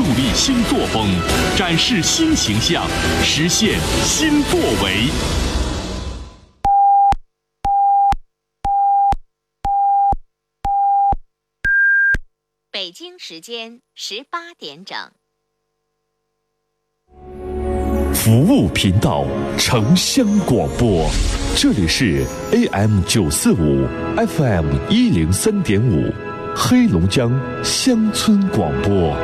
树立新作风，展示新形象，实现新作为。北京时间十八点整。服务频道，城乡广播，这里是 AM 九四五，FM 一零三点五，黑龙江乡村广播。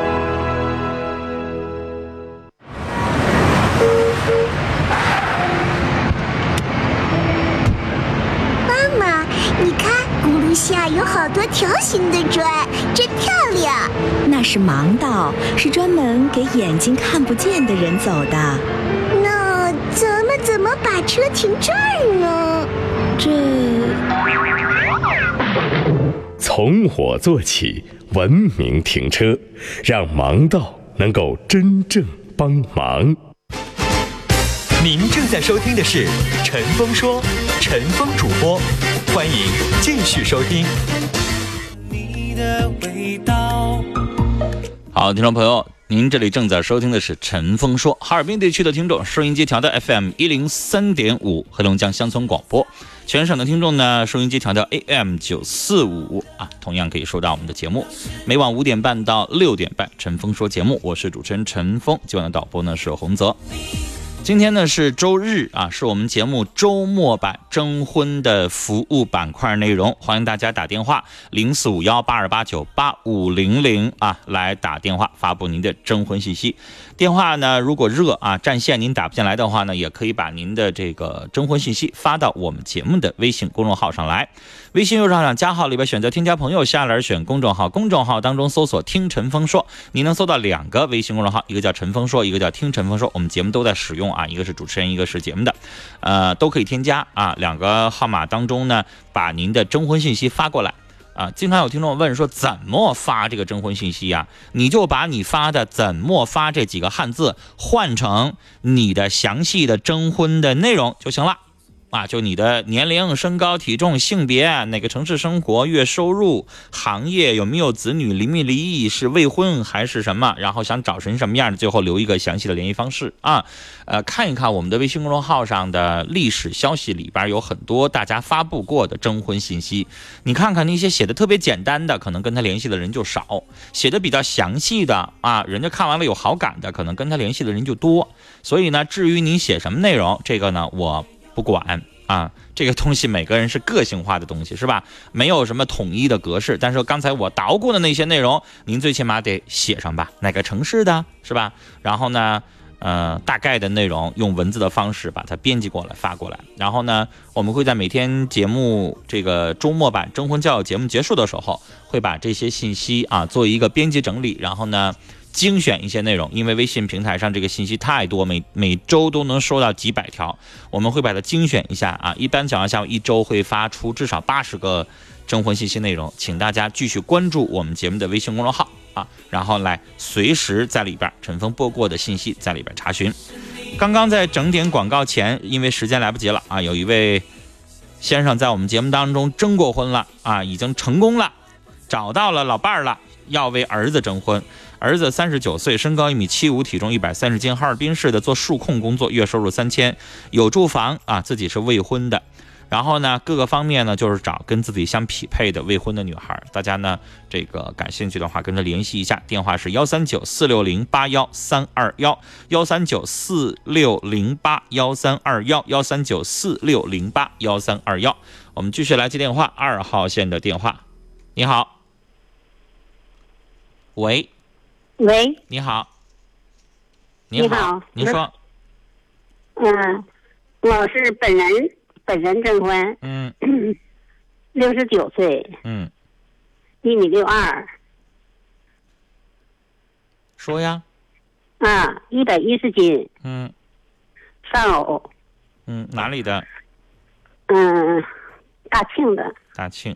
下有好多条形的砖，真漂亮。那是盲道，是专门给眼睛看不见的人走的。那咱们怎么把车停这儿呢？这从我做起，文明停车，让盲道能够真正帮忙。您正在收听的是陈峰说，陈峰主播，欢迎继续收听。你的味道。好，听众朋友，您这里正在收听的是陈峰说，哈尔滨地区的听众，收音机调到 FM 一零三点五，黑龙江乡村广播；全省的听众呢，收音机调到 AM 九四五啊，同样可以收到我们的节目。每晚五点半到六点半，陈峰说节目，我是主持人陈峰，今晚的导播呢是洪泽。今天呢是周日啊，是我们节目周末版征婚的服务板块内容，欢迎大家打电话零四五幺八二八九八五零零啊，来打电话发布您的征婚信息。电话呢如果热啊占线您打不进来的话呢，也可以把您的这个征婚信息发到我们节目的微信公众号上来。微信右上角加号里边选择添加朋友，下栏选公众号，公众号当中搜索“听陈峰说”，你能搜到两个微信公众号，一个叫陈峰说，一个叫听陈峰说。我们节目都在使用啊，一个是主持人，一个是节目的，呃，都可以添加啊。两个号码当中呢，把您的征婚信息发过来啊。经常有听众问说，怎么发这个征婚信息呀？你就把你发的“怎么发”这几个汉字换成你的详细的征婚的内容就行了。啊，就你的年龄、身高、体重、性别，哪个城市生活，月收入、行业，有没有子女，离没离异，是未婚还是什么？然后想找成什么样的？最后留一个详细的联系方式啊。呃，看一看我们的微信公众号上的历史消息里边有很多大家发布过的征婚信息，你看看那些写的特别简单的，可能跟他联系的人就少；写的比较详细的啊，人家看完了有好感的，可能跟他联系的人就多。所以呢，至于你写什么内容，这个呢，我。不管啊，这个东西每个人是个性化的东西，是吧？没有什么统一的格式。但是刚才我捣鼓的那些内容，您最起码得写上吧？哪个城市的，是吧？然后呢，呃，大概的内容用文字的方式把它编辑过来发过来。然后呢，我们会在每天节目这个周末版征婚教育节目结束的时候，会把这些信息啊做一个编辑整理，然后呢。精选一些内容，因为微信平台上这个信息太多，每每周都能收到几百条，我们会把它精选一下啊。一般情况下，一周会发出至少八十个征婚信息内容，请大家继续关注我们节目的微信公众号啊，然后来随时在里边陈峰播过的信息在里边查询。刚刚在整点广告前，因为时间来不及了啊，有一位先生在我们节目当中征过婚了啊，已经成功了，找到了老伴儿了，要为儿子征婚。儿子三十九岁，身高一米七五，体重一百三十斤，哈尔滨市的，做数控工作，月收入三千，有住房啊，自己是未婚的。然后呢，各个方面呢，就是找跟自己相匹配的未婚的女孩。大家呢，这个感兴趣的话，跟他联系一下，电话是幺三九四六零八幺三二幺，幺三九四六零八幺三二幺，幺三九四六零八幺三二幺。我们继续来接电话，二号线的电话。你好，喂。喂，你好，你好，您说，嗯，我是本人，本人征婚，嗯，六十九岁，嗯，一米六二，说呀，啊，一百一十斤，嗯，丧偶，嗯，哪里的？嗯，大庆的，大庆，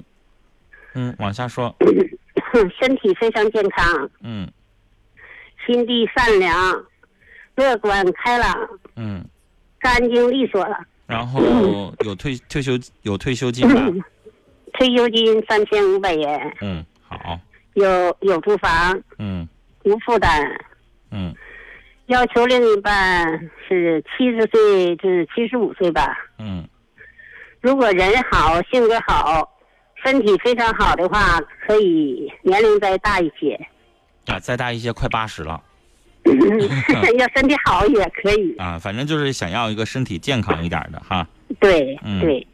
嗯，往下说，身体非常健康，嗯。心地善良，乐观开朗，嗯，干净利索了。然后有退退休有退休金吧？退休金三千五百元。嗯，好。有有住房。嗯。无负担。嗯要求另一半是七十岁至七十五岁吧。嗯，如果人好、性格好、身体非常好的话，可以年龄再大一些。啊，再大一些，快八十了 要身体好也可以。啊，反正就是想要一个身体健康一点的哈。对嗯对，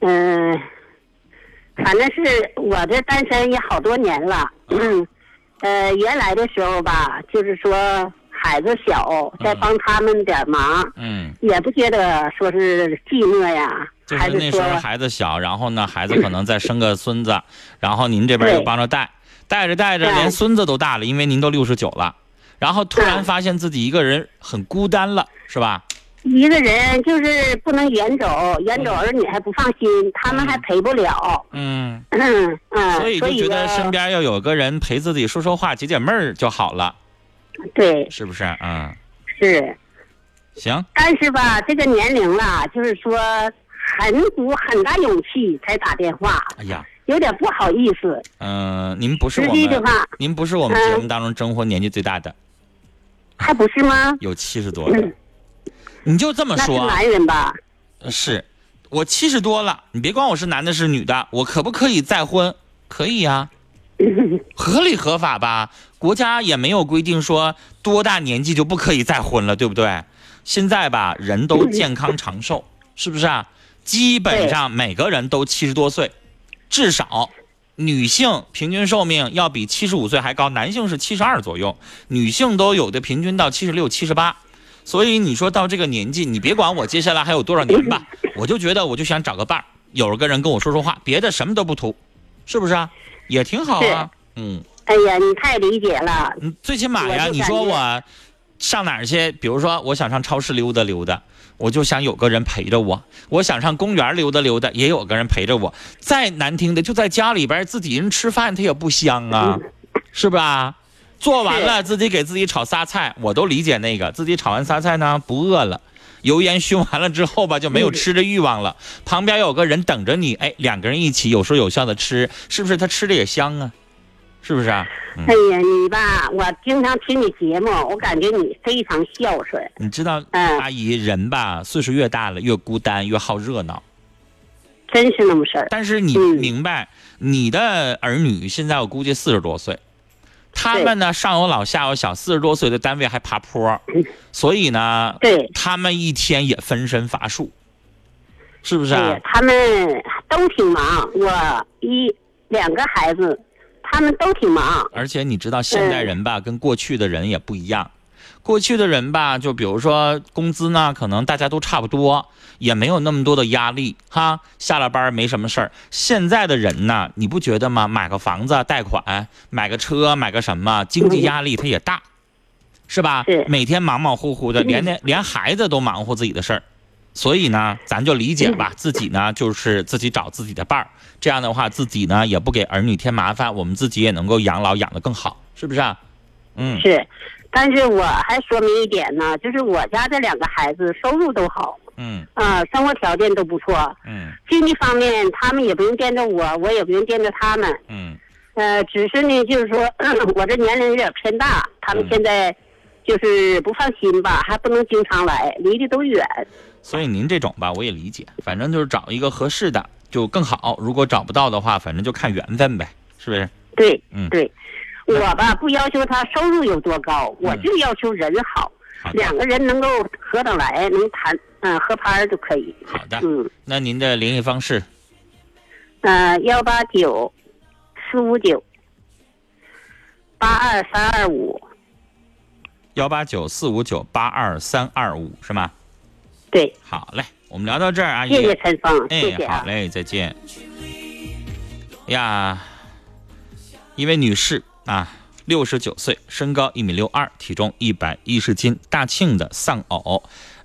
嗯、反正是我这单身也好多年了。嗯，呃，原来的时候吧，就是说孩子小，再帮他们点忙，嗯，也不觉得说是寂寞呀，就是说那时候孩子小，然后呢，孩子可能再生个孙子，然后您这边又帮着带，带着带着连孙子都大了，因为您都六十九了，然后突然发现自己一个人很孤单了，是吧？一个人就是不能远走，远走儿女还不放心，他们还陪不了。嗯，嗯嗯，所以就觉得身边要有个人陪自己说说话、解解闷儿就好了，对。是不是？嗯，是。行，但是吧，这个年龄了，就是说很鼓很大勇气才打电话，哎呀，有点不好意思。嗯、您不是我们，的话，您不是我们嗯节目当中征婚年纪最大的，还不是吗？有七十多了，你就这么说啊。男人吧？是，我七十多了，你别管我是男的是女的，我可不可以再婚？可以呀、合理合法吧？国家也没有规定说多大年纪就不可以再婚了，对不对？现在吧，人都健康长寿，是不是啊？基本上每个人都七十多岁，至少女性平均寿命要比七十五岁还高，男性是七十二左右，女性都有的平均到七十六、七十八。所以你说到这个年纪，你别管我接下来还有多少年吧，我就觉得我就想找个伴儿，有个人跟我说说话，别的什么都不图，是不是啊？也挺好啊。嗯哎呀，你太理解了。嗯，最起码呀，你说我上哪儿去？比如说我想上超市溜达溜达，我就想有个人陪着我；我想上公园溜达溜达，也有个人陪着我。再难听的，就在家里边自己人吃饭，它也不香啊，是吧？做完了自己给自己炒仨菜，我都理解那个。自己炒完仨菜呢不饿了，油烟熏完了之后吧就没有吃的欲望了，旁边有个人等着你，哎，两个人一起有说有笑的吃，是不是？他吃的也香啊，是不是啊？嗯哎呀，你吧，我经常听你节目，我感觉你非常孝顺。你知道，嗯阿姨人吧，岁数越大了越孤单，越好热闹。真是那么事儿。但是你嗯明白，你的儿女现在我估计四十多岁，他们呢上有老下有小，四十多岁的单位还爬坡，所以呢，对他们一天也分身乏术，是不是？他们都挺忙，我一两个孩子，他们都挺忙。而且你知道，现代人吧，跟过去的人也不一样。过去的人吧，就比如说工资呢，可能大家都差不多，也没有那么多的压力哈。下了班没什么事儿。现在的人呢，你不觉得吗？买个房子贷款，买个车，买个什么，经济压力他也大，是吧？是每天忙忙乎乎的，连连连孩子都忙乎自己的事儿。所以呢，咱就理解吧，自己呢就是自己找自己的伴儿，这样的话自己呢也不给儿女添麻烦，我们自己也能够养老养得更好，是不是啊？嗯，是，但是我还说明一点呢，就是我家这两个孩子收入都好，嗯。啊、生活条件都不错，嗯。经济方面他们也不用惦着我，我也不用惦着他们。嗯。呃，只是呢，就是说 我这年龄有点偏大，他们嗯。现在就是不放心吧，还不能经常来，离得都远。所以您这种吧，我也理解，反正就是找一个合适的就更好。如果找不到的话，反正就看缘分呗，是不是？对，嗯。对，我吧不要求他收入有多高，我就要求人好，好两个人能够合得来，能谈，嗯、合拍儿就可以。好的，嗯，那您的联系方式？呃，幺八九四五九八二三二五，幺八九四五九八二三二五是吗？对，好嘞，我们聊到这儿，阿姨。谢谢陈峰，谢谢哎，好啊。嘞，再见。呀，一位女士啊，六十九岁，身高一米六二，体重一百一十斤，大庆的丧偶，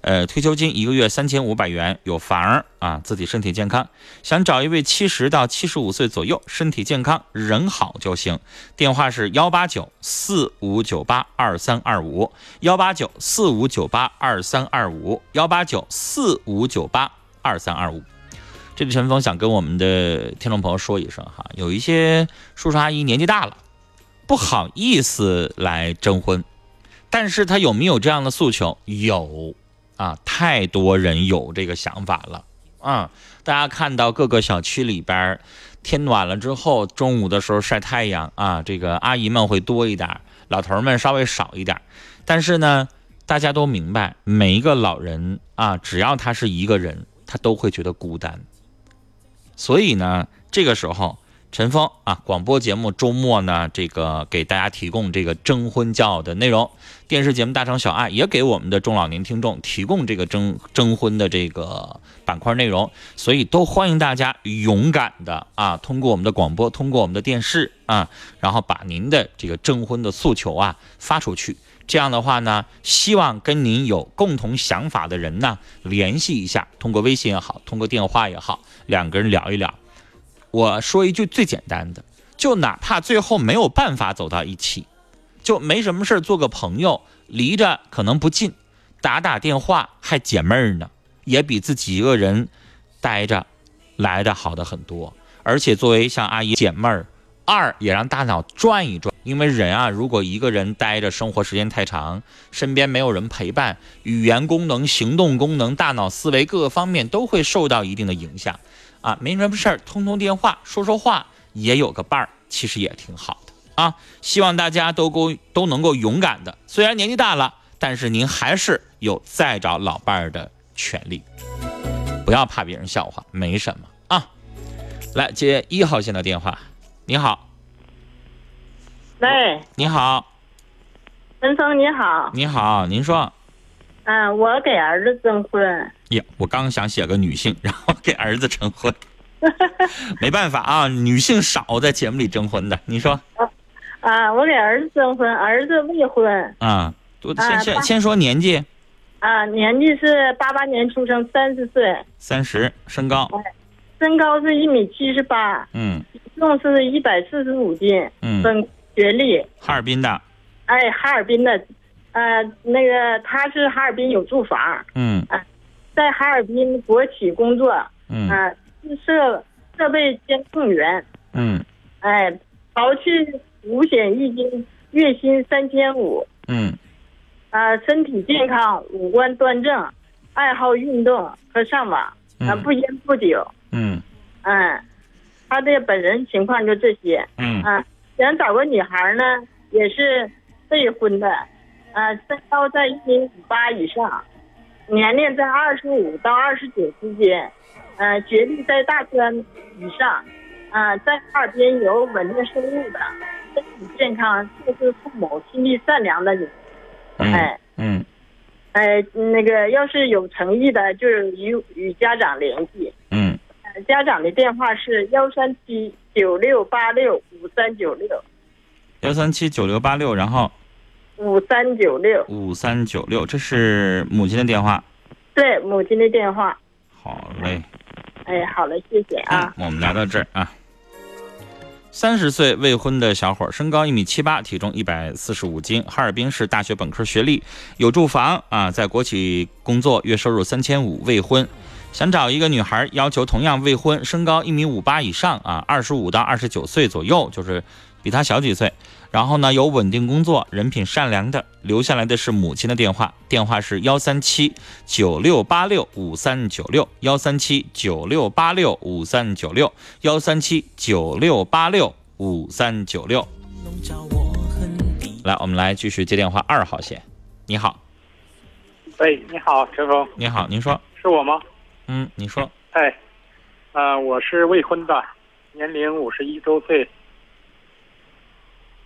呃，退休金一个月三千五百元，有房啊，自己身体健康，想找一位七十到七十五岁左右，身体健康，人好就行。电话是幺八九四五九八二三二五，幺八九四五九八二三二五，幺八九四五九八二三二五。这里陈峰想跟我们的听众朋友说一声哈，有一些叔叔阿姨年纪大了，不好意思来征婚，但是他有没有这样的诉求？有啊，太多人有这个想法了啊！大家看到各个小区里边，天暖了之后，中午的时候晒太阳啊，这个阿姨们会多一点，老头们稍微少一点。但是呢，大家都明白，每一个老人啊，只要他是一个人，他都会觉得孤单。所以呢，这个时候，陈峰啊，广播节目周末呢，这个给大家提供这个征婚交友的内容。电视节目《大城小爱》也给我们的中老年听众提供这个征征婚的这个板块内容，所以都欢迎大家勇敢的啊，通过我们的广播，通过我们的电视啊，然后把您的这个征婚的诉求啊发出去。这样的话呢，希望跟您有共同想法的人呢联系一下，通过微信也好，通过电话也好，两个人聊一聊。我说一句最简单的，就哪怕最后没有办法走到一起，就没什么事做个朋友，离着可能不近，打打电话还解闷儿呢，也比自己一个人待着来的好的很多。而且作为像阿姨解闷儿，二也让大脑转一转，因为人啊，如果一个人待着，生活时间太长，身边没有人陪伴，语言功能、行动功能、大脑思维各个方面都会受到一定的影响。啊，没什么事儿，通通电话，说说话，也有个伴儿，其实也挺好的啊。希望大家都够都能够勇敢的，虽然年纪大了，但是您还是有再找老伴儿的权利，不要怕别人笑话，没什么啊。来接一号线的电话，你好，喂，你好，文峰你好，你好，您说，嗯，我给儿子征婚，呀，我刚想写个女性，然后给儿子征婚，没办法啊，女性少在节目里征婚的，你说啊，我给儿子征婚，儿子未婚，啊？我先啊先先说年纪，啊，年纪是八八年出生，三十岁，三十，身高，身高是一米七十八，嗯。体重是一百四十五斤，嗯，本学历，哈尔滨的，哎，哈尔滨的，呃，那个他是哈尔滨有住房，嗯在哈尔滨国企工作，嗯。啊，是设设备监控员，嗯。哎，刨去五险一金，月薪三千五，嗯。啊，身体健康，五官端正，爱好运动和上网，啊，嗯不烟不酒，嗯。嗯，他的本人情况就这些，嗯。啊，想找个女孩呢，也是未婚的，啊，身高在一米五八以上，年龄在二十五到二十九之间，呃，学历在大专以上，呃，在哈尔滨有稳定收入的，身体健康，就是父母心地善良的女，嗯哎嗯。哎，那个要是有诚意的，就是与与家长联系。嗯。呃家长的电话是幺三七九六八六五三九六。幺三七九六八六，然后五三九六，五三九六，这是母亲的电话。对母亲的电话。好嘞，哎，好嘞，谢谢啊。嗯，我们聊到这儿啊。三十岁未婚的小伙，身高一米七八，体重一百四十五斤，哈尔滨市大学本科学历，有住房啊，在国企工作，月收入三千五，未婚，想找一个女孩，要求同样未婚，身高一米五八以上啊，二十五到二十九岁左右，就是比他小几岁。然后呢，有稳定工作，人品善良的，留下来的是母亲的电话，电话是幺三七九六八六五三九六，幺三七九六八六五三九六，幺三七九六八六五三九六。来，我们来继续接电话，二号线，你好，喂，你好，陈峰，你好，您说，是我吗？嗯，你说，哎，啊、我是未婚的，年龄五十一周岁。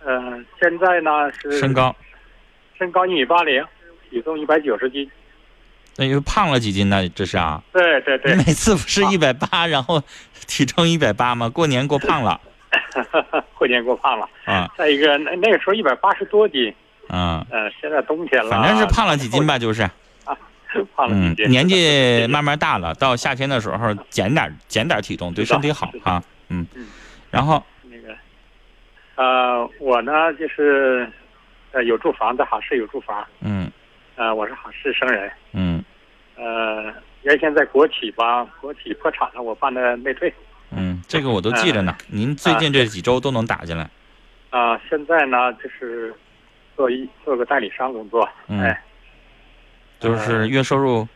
嗯、现在呢是身高，身高一米八零，体重一百九十斤。那又胖了几斤呢？这是啊，对对对你，每次不是一百八，然后体重一百八吗？过年过胖了 过年过胖了。啊再一个，那那个时候一百八十多斤，啊，嗯、现在冬天了，反正是胖了几斤吧，就是。胖了嗯几，斤。年纪慢慢大了，到夏天的时候减点减点体重，对身体好哈啊。嗯嗯，然后那个，呃，我呢就是，呃，有住房，在哈市有住房，嗯。呃，我是哈市生人，嗯。呃，原先在国企吧，国企破产了，我办的内退，嗯，这个我都记着呢。您最近这几周都能打进来。啊、现在呢就是，做一做个代理商工作，嗯。哎，就是月收入，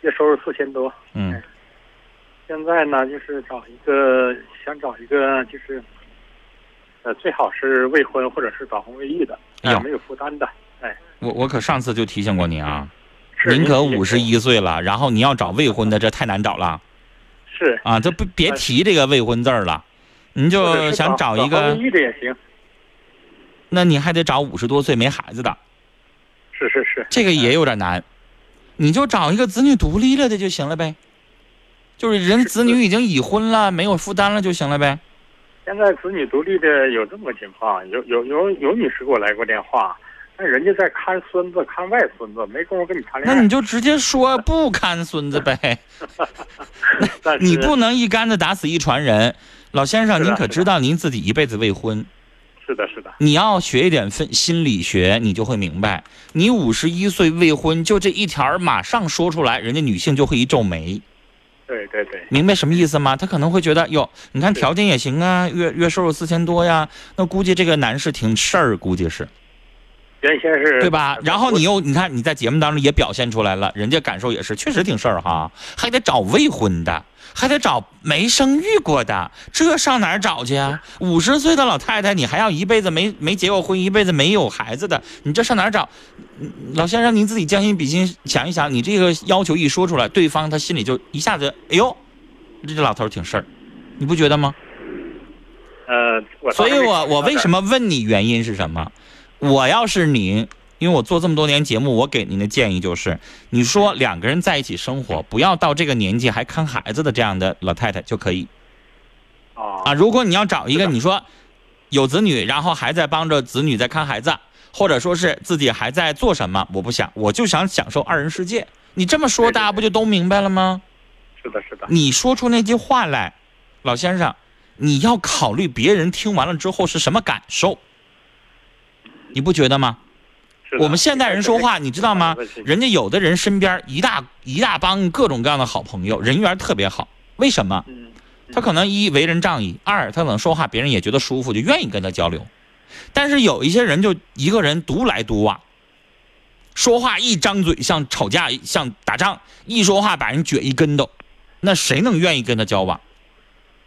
月收入四千多。嗯。现在呢，就是找一个想找一个就是，呃，最好是未婚或者是早婚未育的，哎呃没有负担的。哎，我我可上次就提醒过您啊，您可您五十一岁了，然后你要找未婚的，这太难找了是，啊！这不别提这个未婚字儿了，您就想找一个未，育的也行。那你还得找五十多岁没孩子的，是是是，这个也有点难，你就找一个子女独立了的就行了呗，就是人子女已经已婚了，没有负担了就行了呗。现在子女独立的有这么个情况，有有有有女士给我来过电话，但人家在看孙子、看外孙子，没工夫跟你谈恋爱。那你就直接说不看孙子呗，你不能一竿子打死一船人。老先生，您可知道您自己一辈子未婚？是的，是的，你要学一点分心理学，你就会明白，你五十一岁未婚，就这一条儿马上说出来，人家女性就会一皱眉，对对对，明白什么意思吗？他可能会觉得，哟，你看条件也行啊，月月收入四千多呀，那估计这个男士挺事儿，估计是原先是对吧？然后你又你看你在节目当中也表现出来了，人家感受也是确实挺事儿哈，还得找未婚的，还得找没生育过的，这上哪儿找去啊？五十岁的老太太，你还要一辈子没没结过婚，一辈子没有孩子的，你这上哪儿找？嗯老先生，您自己将心比心想一想，你这个要求一说出来，对方他心里就一下子，哎呦，这这老头儿挺事儿，你不觉得吗？呃，所以我我为什么么问你原因是什么？我要是你，因为我做这么多年节目，我给您的建议就是，你说两个人在一起生活，不要到这个年纪还看孩子的这样的老太太就可以啊啊。如果你要找一个，你说有子女，然后还在帮着子女在看孩子，或者说是自己还在做什么，我不想，我就想享受二人世界。你这么说，大家不就都明白了吗？是的，是的，你说出那句话来，老先生，你要考虑别人听完了之后是什么感受，你不觉得吗？我们现代人说话，你知道吗？人家有的人身边一大一大帮各种各样的好朋友，人缘特别好。为什么？嗯，他可能一为人仗义，二他可能说话别人也觉得舒服，就愿意跟他交流。但是有一些人就一个人独来独往，说话一张嘴像吵架像打仗，一说话把人撅一跟头，那谁能愿意跟他交往？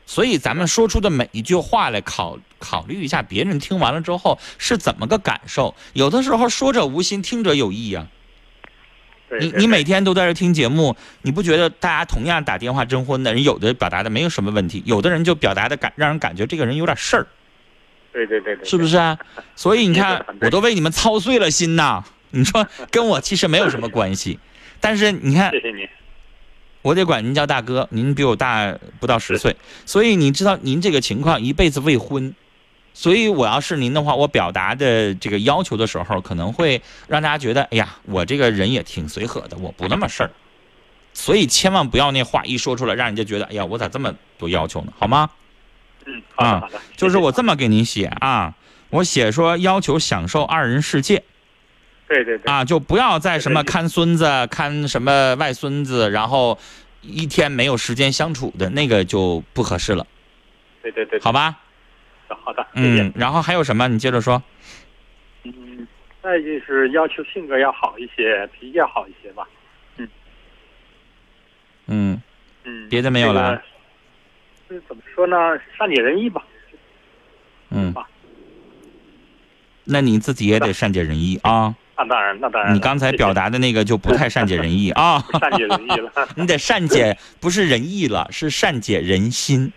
所以咱们说出的每一句话来考考虑一下，别人听完了之后是怎么个感受？有的时候说者无心，听者有意呀、你你每天都在这听节目，你不觉得大家同样打电话征婚的人，有的表达的没有什么问题，有的人就表达的感让人感觉这个人有点事儿，对对对对，是不是啊？所以你看我都为你们操碎了心呐。你说跟我其实没有什么关系，但是你看谢，谢你，我得管您叫大哥，您比我大不到十岁，所以你知道您这个情况一辈子未婚，所以我要是您的话，我表达的这个要求的时候，可能会让大家觉得，哎呀，我这个人也挺随和的，我不那么事儿，所以千万不要那话一说出来，让人家觉得，哎呀，我咋这么多要求呢？好吗？嗯，啊，就是我这么给您写啊，我写说要求享受二人世界对对对，啊，就不要再什么看孙子、看什么外孙子，然后一天没有时间相处的那个就不合适了，对对对，好吧？好的，谢谢嗯，然后还有什么？你接着说。嗯，再就是要求性格要好一些，脾气要好一些吧。嗯，嗯，嗯别的没有了这怎么说呢？善解人意吧。嗯吧，那你自己也得善解人意啊。那当然，那当然。你刚才表达的那个就不太善解人意啊。善解人意了。你得善解，不是仁义了，是善解人心。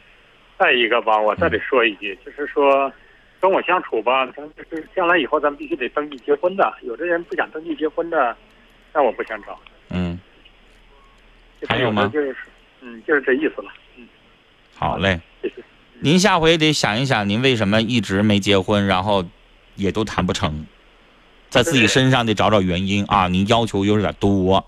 再一个吧，我再得说一句，就是说，跟我相处吧，咱就是将来以后咱们必须得登记结婚的。有的人不想登记结婚的，那我不想找。嗯，还有吗就是，嗯，就是这意思了。嗯，好嘞。谢谢。您下回得想一想，您为什么一直没结婚，然后也都谈不成，在自己身上得找找原因啊。您要求有点多，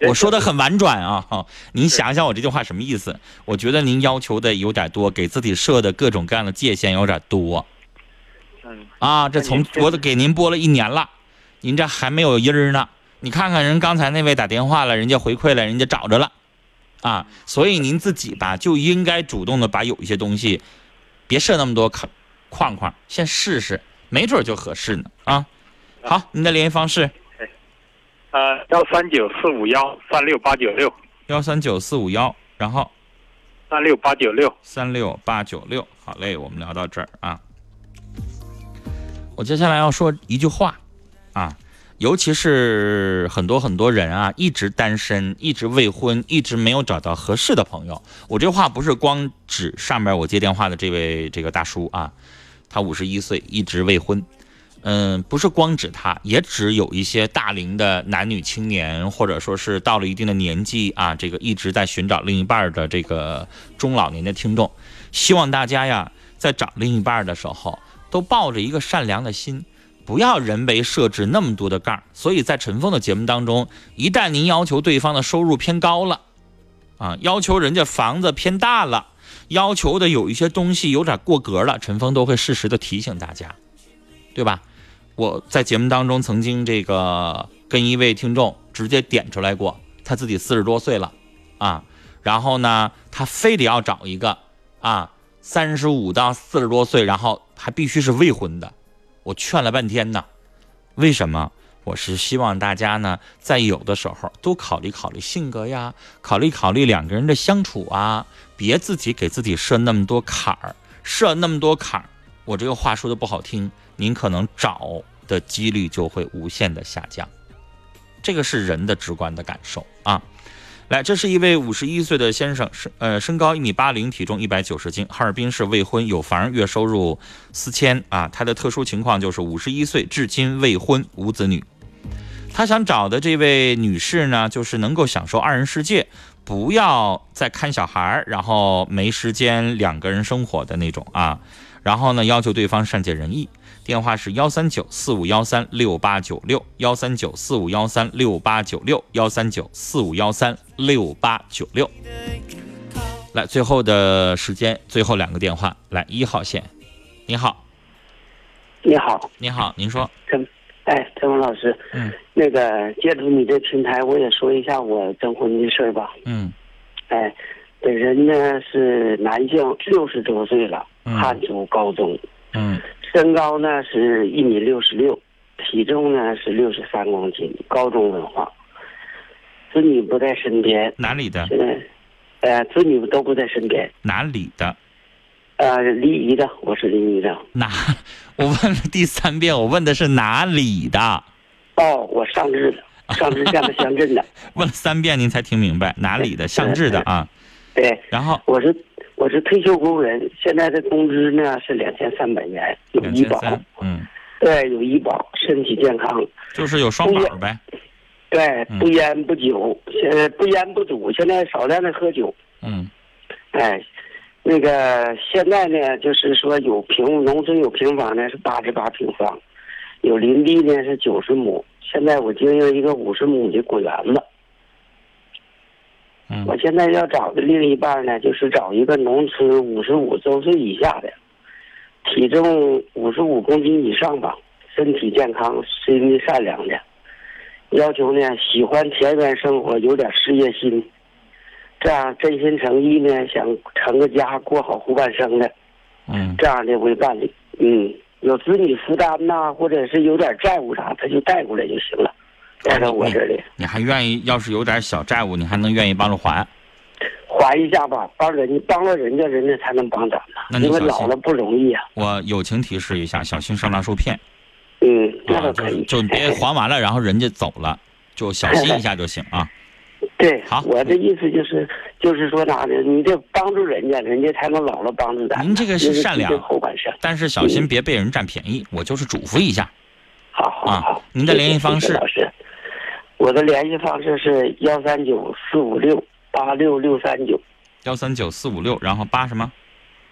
我说的很婉转啊。哈您想想我这句话什么意思？我觉得您要求的有点多，给自己设的各种各样的界限有点多嗯，啊。这从我都给您播了一年了，您这还没有音儿呢。你看看人刚才那位打电话了，人家回馈了，人家找着了。啊，所以您自己吧就应该主动的把有一些东西，别设那么多框框框，先试试，没准就合适呢啊。好，您的联系方式呃，幺三九四五幺三六八九六幺三九四五幺，然后三六八九六。三六八九六。好嘞，我们聊到这儿啊。我接下来要说一句话啊，尤其是很多很多人啊，一直单身，一直未婚，一直没有找到合适的朋友。我这话不是光指上面我接电话的这位这个大叔啊，他五十一岁，一直未婚。嗯，不是光指他，也指有一些大龄的男女青年，或者说是到了一定的年纪啊，这个一直在寻找另一半的这个中老年的听众，希望大家呀，在找另一半的时候，都抱着一个善良的心，不要人为设置那么多的杠。所以在陈峰的节目当中，一旦您要求对方的收入偏高了，啊，要求人家房子偏大了，要求的有一些东西有点过格了，陈峰都会适时的提醒大家，对吧？我在节目当中曾经这个跟一位听众直接点出来过，他自己四十多岁了，啊，然后呢，他非得要找一个啊三十五到四十多岁，然后还必须是未婚的，我劝了半天呢，为什么？我是希望大家呢，在有的时候多考虑考虑性格呀，考虑考虑两个人的相处啊，别自己给自己设那么多坎儿，设那么多坎儿。我这个话说的不好听，您可能找的几率就会无限的下降，这个是人的直观的感受啊。来，这是一位五十一岁的先生，身呃身高一米八零，体重一百九十斤，哈尔滨市未婚，有房，月收入四千啊。他的特殊情况就是五十一岁，至今未婚，无子女。他想找的这位女士呢，就是能够享受二人世界，不要再看小孩，然后没时间两个人生活的那种啊。然后呢，要求对方善解人意。电话是幺三九四五幺三六八九六，幺三九四五幺三六八九六，幺三九四五幺三六八九六。来，最后的时间，最后两个电话。来，一号线，你好，你好，你好，您说，陈，哎，陈峰老师，嗯，那个借助你这平台，我也说一下我征婚的事儿吧。嗯，哎，本人呢是男性，六十多岁了，嗯。汉族高中，嗯身高呢是一米六十六，体重呢是六十三公斤，高中文化，子女不在身边，哪里的？呃，子女都不在身边，哪里的？呃，临沂的，我是临沂的。哪？我问了第三遍，我问的是哪里的？哦，我上志的，上志下的 乡镇的。问了三遍您才听明白哪里的？上志的啊。对，然后我是我是退休工人，现在的工资呢是两千三百元，有医保，嗯，对，有医保，身体健康，就是有双保呗。对，嗯。不烟不酒，现在不烟不赌，现在少量的喝酒，嗯。哎，那个现在呢，就是说有平农村有平房呢是八十八平方，有林地呢是九十亩，现在我经营一个五十亩的果园子。嗯。我现在要找的另一半呢，就是找一个农村五十五周岁以下的，体重五十五公斤以上吧，身体健康，心地善良的。要求呢，喜欢田园生活，有点事业心，这样真心诚意呢，想成个家，过好后半生的，嗯。这样的为伴侣。嗯，有子女负担呐，或者是有点债务啥，他就带过来就行了，带到我这里。你还愿意？要是有点小债务，你还能愿意帮着还？还一下吧，帮人家帮了人家，人家才能帮咱们，因为那你小心老了不容易啊。我友情提示一下，小心上当受骗嗯！就倒可以。就别还完了，然后人家走了，就小心一下就行啊。对，好我的意思就是，就是说啥呢？你得帮助人家，人家才能老了帮助咱。您这个是善良后半生。但是小心别被人占便宜，我就是嘱咐一下。好好啊好。您的联系方式我的联系方式是幺三九四五六八六六三九幺三九四五六，然后八什么？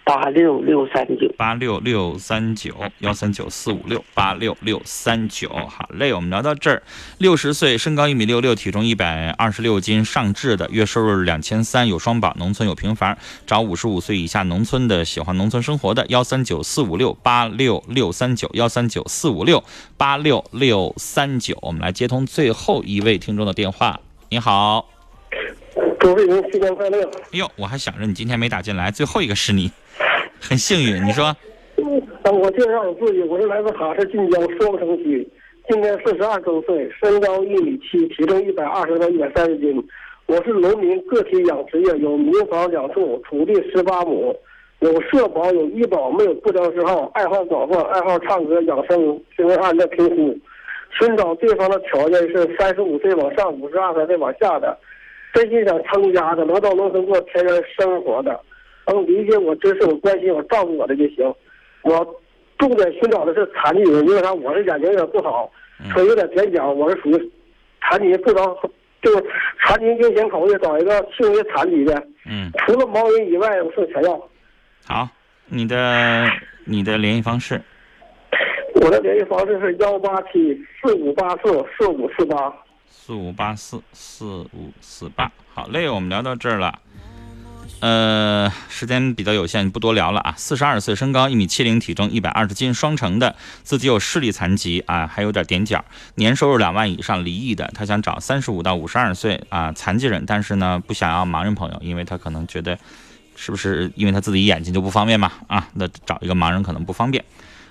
八六六三九。八六六三九幺三九四五六八六六三九，好嘞，我们聊到这儿。六十岁，身高一米六六，体重一百二十六斤，上至的，月收入两千三，有双保，农村有平房，找五十五岁以下农村的，喜欢农村生活的，幺三九四五六八六六三九幺三九四五六八六六三九。我们来接通最后一位听众的电话。你好，各位您新年快乐！哎呦，我还想着你今天没打进来，最后一个是你，很幸运。你说，那我介绍我自己，我是来自哈市晋江双城区，今年四十二周岁，身高一米七，体重一百二十到一百三十斤。我是农民，个体养殖业，有民房两处，土地十八亩，有社保，有医保，没有不良嗜好，爱好广泛，爱好唱歌养生，请问按照评估，寻找对方的条件是三十五岁往上，五十二岁往下的，真心想成家的，能到农村过田园生活的，能理解我、支持我、关心我、照顾我的就行。我重点寻找的是残疾人，因为啥？我的眼睛有点不好，腿有点踮脚，我是属于残疾，不能就残疾优先考虑找一个轻微残疾的。嗯，除了盲人以外，我是全要。好，你的你的联系方式，我的联系方式是幺八七四五八四四五四八。四五八四四五四八。好嘞，我们聊到这儿了。呃，时间比较有限，不多聊了啊。四十二岁，身高一米七零，体重一百二十斤，双城的，自己有视力残疾啊，还有点踮脚，年收入两万以上，离异的。他想找三十五到五十二岁啊残疾人，但是呢不想要盲人朋友，因为他可能觉得是不是因为他自己眼睛就不方便嘛啊？那找一个盲人可能不方便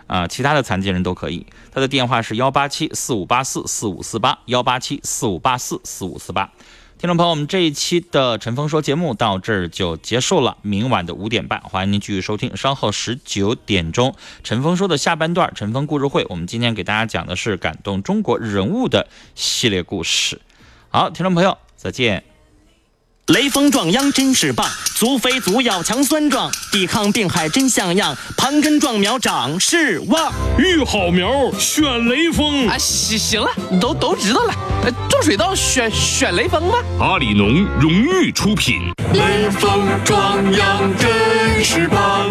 啊，其他的残疾人都可以。他的电话是幺八七四五八四四五四八，幺八七四五八四四五四八。听众朋友，我们这一期的陈峰说节目到这儿就结束了。明晚的五点半，欢迎您继续收听。稍后十九点钟，陈峰说的下半段《陈峰故事会》，我们今天给大家讲的是感动中国人物的系列故事。好，听众朋友，再见。雷锋壮秧真是棒，足肥足要强酸壮，抵抗病害真像样，盘根壮苗长势旺。育好苗选雷锋啊！行行了，都都知道了。呃，种水稻选选雷锋吧？阿里农荣誉出品。雷锋壮秧真是棒，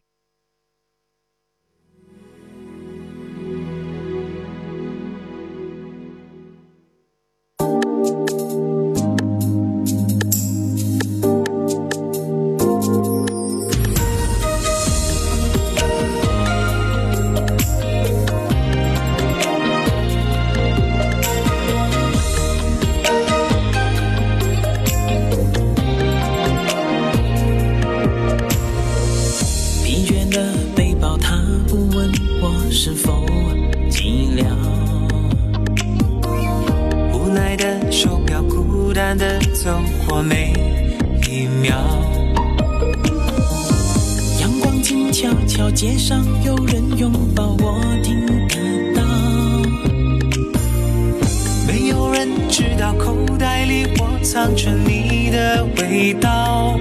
有人拥抱我听得到没有人知道口袋里我藏着你的味道。